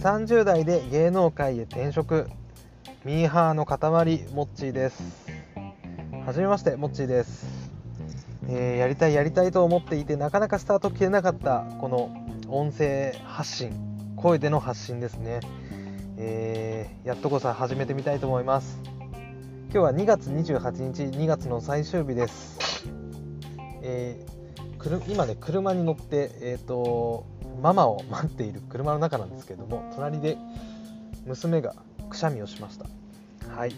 30代で芸能界へ転職ミーハーの塊モッチーです。はじめましてモッチーです、えーやりたいやりたいと思っていてなかなかスタート切れなかったこの音声発信声での発信ですね、えーやっとこそ始めてみたいと思います。今日は2月28日2月の最終日です、えー今ね車に乗ってえっ、とママを待っている車の中なんですけれども隣で娘がくしゃみをしました。はい。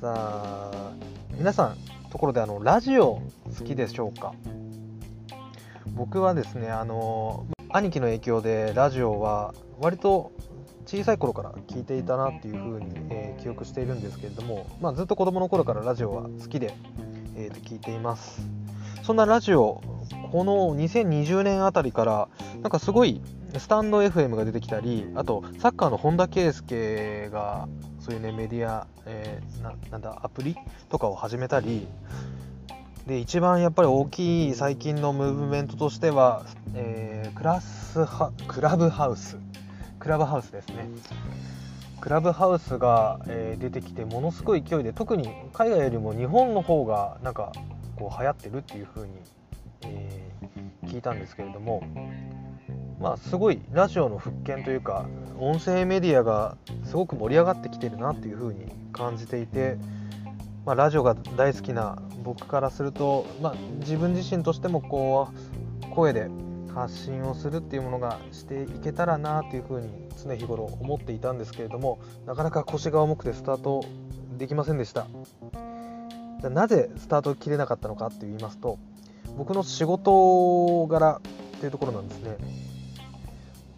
さあ皆さんところであのラジオ好きでしょうか？僕はですねあの兄貴の影響でラジオは割と小さい頃から聞いていたなっていう風に、えー記憶しているんですけれども、まあ、ずっと子供の頃からラジオは好きで、えーと聞いています。そんなラジオこの2020年あたりからなんかすごいスタンド FM が出てきたりあとサッカーの本田圭佑がそういうねメディア、えーななんだアプリとかを始めたりで一番やっぱり大きい最近のムーブメントとしては、えークラスハクラブハウス。クラブハウスですね。クラブハウスが、えー出てきてものすごい勢いで特に海外よりも日本の方がなんかこう流行ってるっていう風に、えー聞いたんですけれどもまあすごいラジオの復権というか音声メディアがすごく盛り上がってきてるなっていう風に感じていて、まあ、ラジオが大好きな僕からすると、まあ、自分自身としてもこう声で発信をするっていうものがしていけたらなっていう風に常日頃思っていたんですけれどもなかなか腰が重くてスタートできませんでした。なぜスタート切れなかったのかって言いますと僕の仕事柄っていうところなんですね。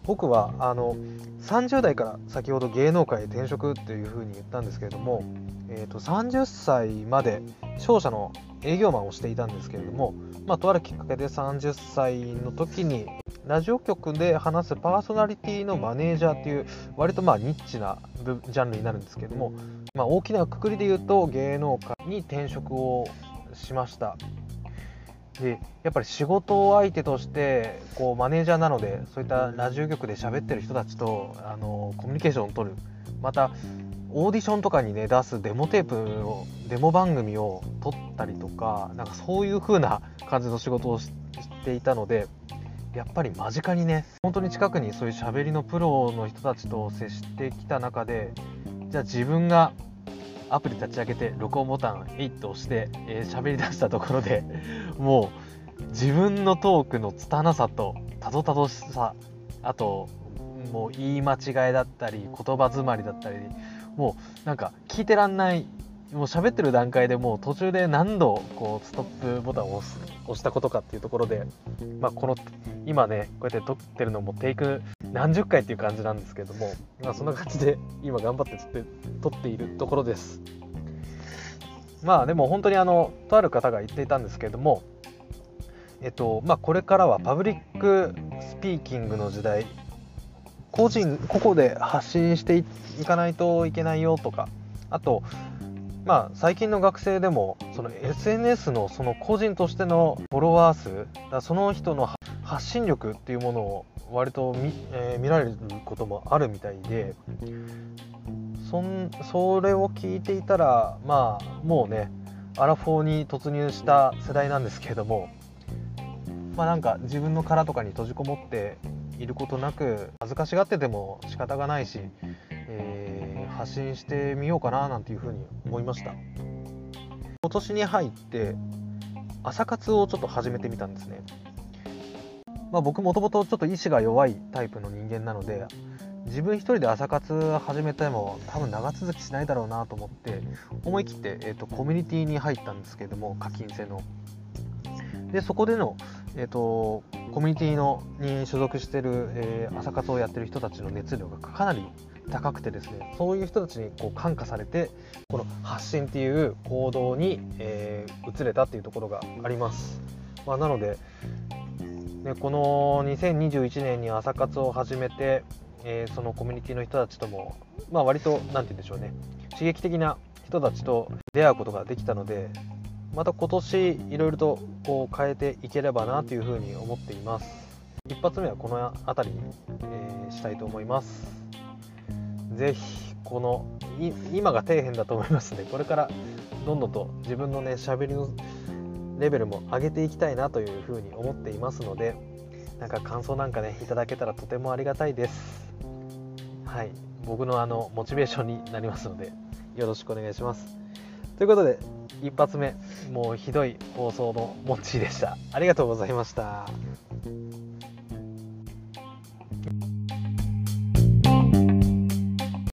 僕はあの30代から先ほど芸能界へ転職っていうふうに言ったんですけれども、えー、と30歳まで商社の営業マンをしていたんですけれども、まあ、とあるきっかけで30歳の時にラジオ局で話すパーソナリティのマネージャーっていう割とまあニッチなジャンルになるんですけれども、まあ、大きなくくりで言うと芸能界に転職をしました。でやっぱり仕事相手としてこうマネージャーなのでそういったラジオ局で喋ってる人たちとあのコミュニケーションを取る。またオーディションとかにね出すデモテープをデモ番組を撮ったりとかなんかそういう風な感じの仕事をしていたのでやっぱり間近にね本当に近くにそういう喋りのプロの人たちと接してきた中でじゃあ自分がアプリ立ち上げて録音ボタン8と押して喋、えーり出したところで もう自分のトークの拙さとたどたどしさあともう言い間違いだったり言葉詰まりだったりもうなんか聞いてらんないもう喋ってる段階でもう途中で何度こうストップボタンを押す押したことかっていうところで、まあ、この今ねこうやって撮ってるのもテイク何十回っていう感じなんですけども、まあ、そんな感じで今頑張って撮って撮っているところです。まあでも本当にあのとある方が言っていたんですけれどもえっとまあこれからは public speaking の時代個人個々で発信していかないといけないよとかあとまあ最近の学生でもその SNS のその個人としてのフォロワー数だその人の発信力っていうものを割と見,、えー見られることもあるみたいでそんそれを聞いていたらまあもうねアラフォーに突入した世代なんですけれどもまあなんか自分の殻とかに閉じこもっていることなく恥ずかしがってても仕方がないし、えー発信してみようかななんていうふうに思いました。今年に入って朝活をちょっと始めてみたんですね。まあ僕もともとちょっと意志が弱いタイプの人間なので自分一人で朝活始めても多分長続きしないだろうなと思って思い切って、えー、とコミュニティに入ったんですけども課金制の。でそこでの、えー、とコミュニティのに所属してる、えー朝活をやってる人たちの熱量がかなり高くてですねそういう人たちにこう感化されてこの発信っていう行動に、えー移れたっていうところがあります、まあ、なので、ね、この2021年に朝活を始めて、えーそのコミュニティの人たちとも、まあ、割と何て言うんでしょうね刺激的な人たちと出会うことができたのでまた今年いろいろとこう変えていければなというふうに思っています。一発目はこの辺りに、えー、したいと思います。ぜひこの今が底辺だと思いますのでこれからどんどんと自分のね喋りのレベルも上げていきたいなというふうに思っていますのでなんか感想なんかねいただけたらとてもありがたいです。はい。僕のあのモチベーションになりますのでよろしくお願いします。ということで一発目。もうひどい放送のモッチーでした。ありがとうございました。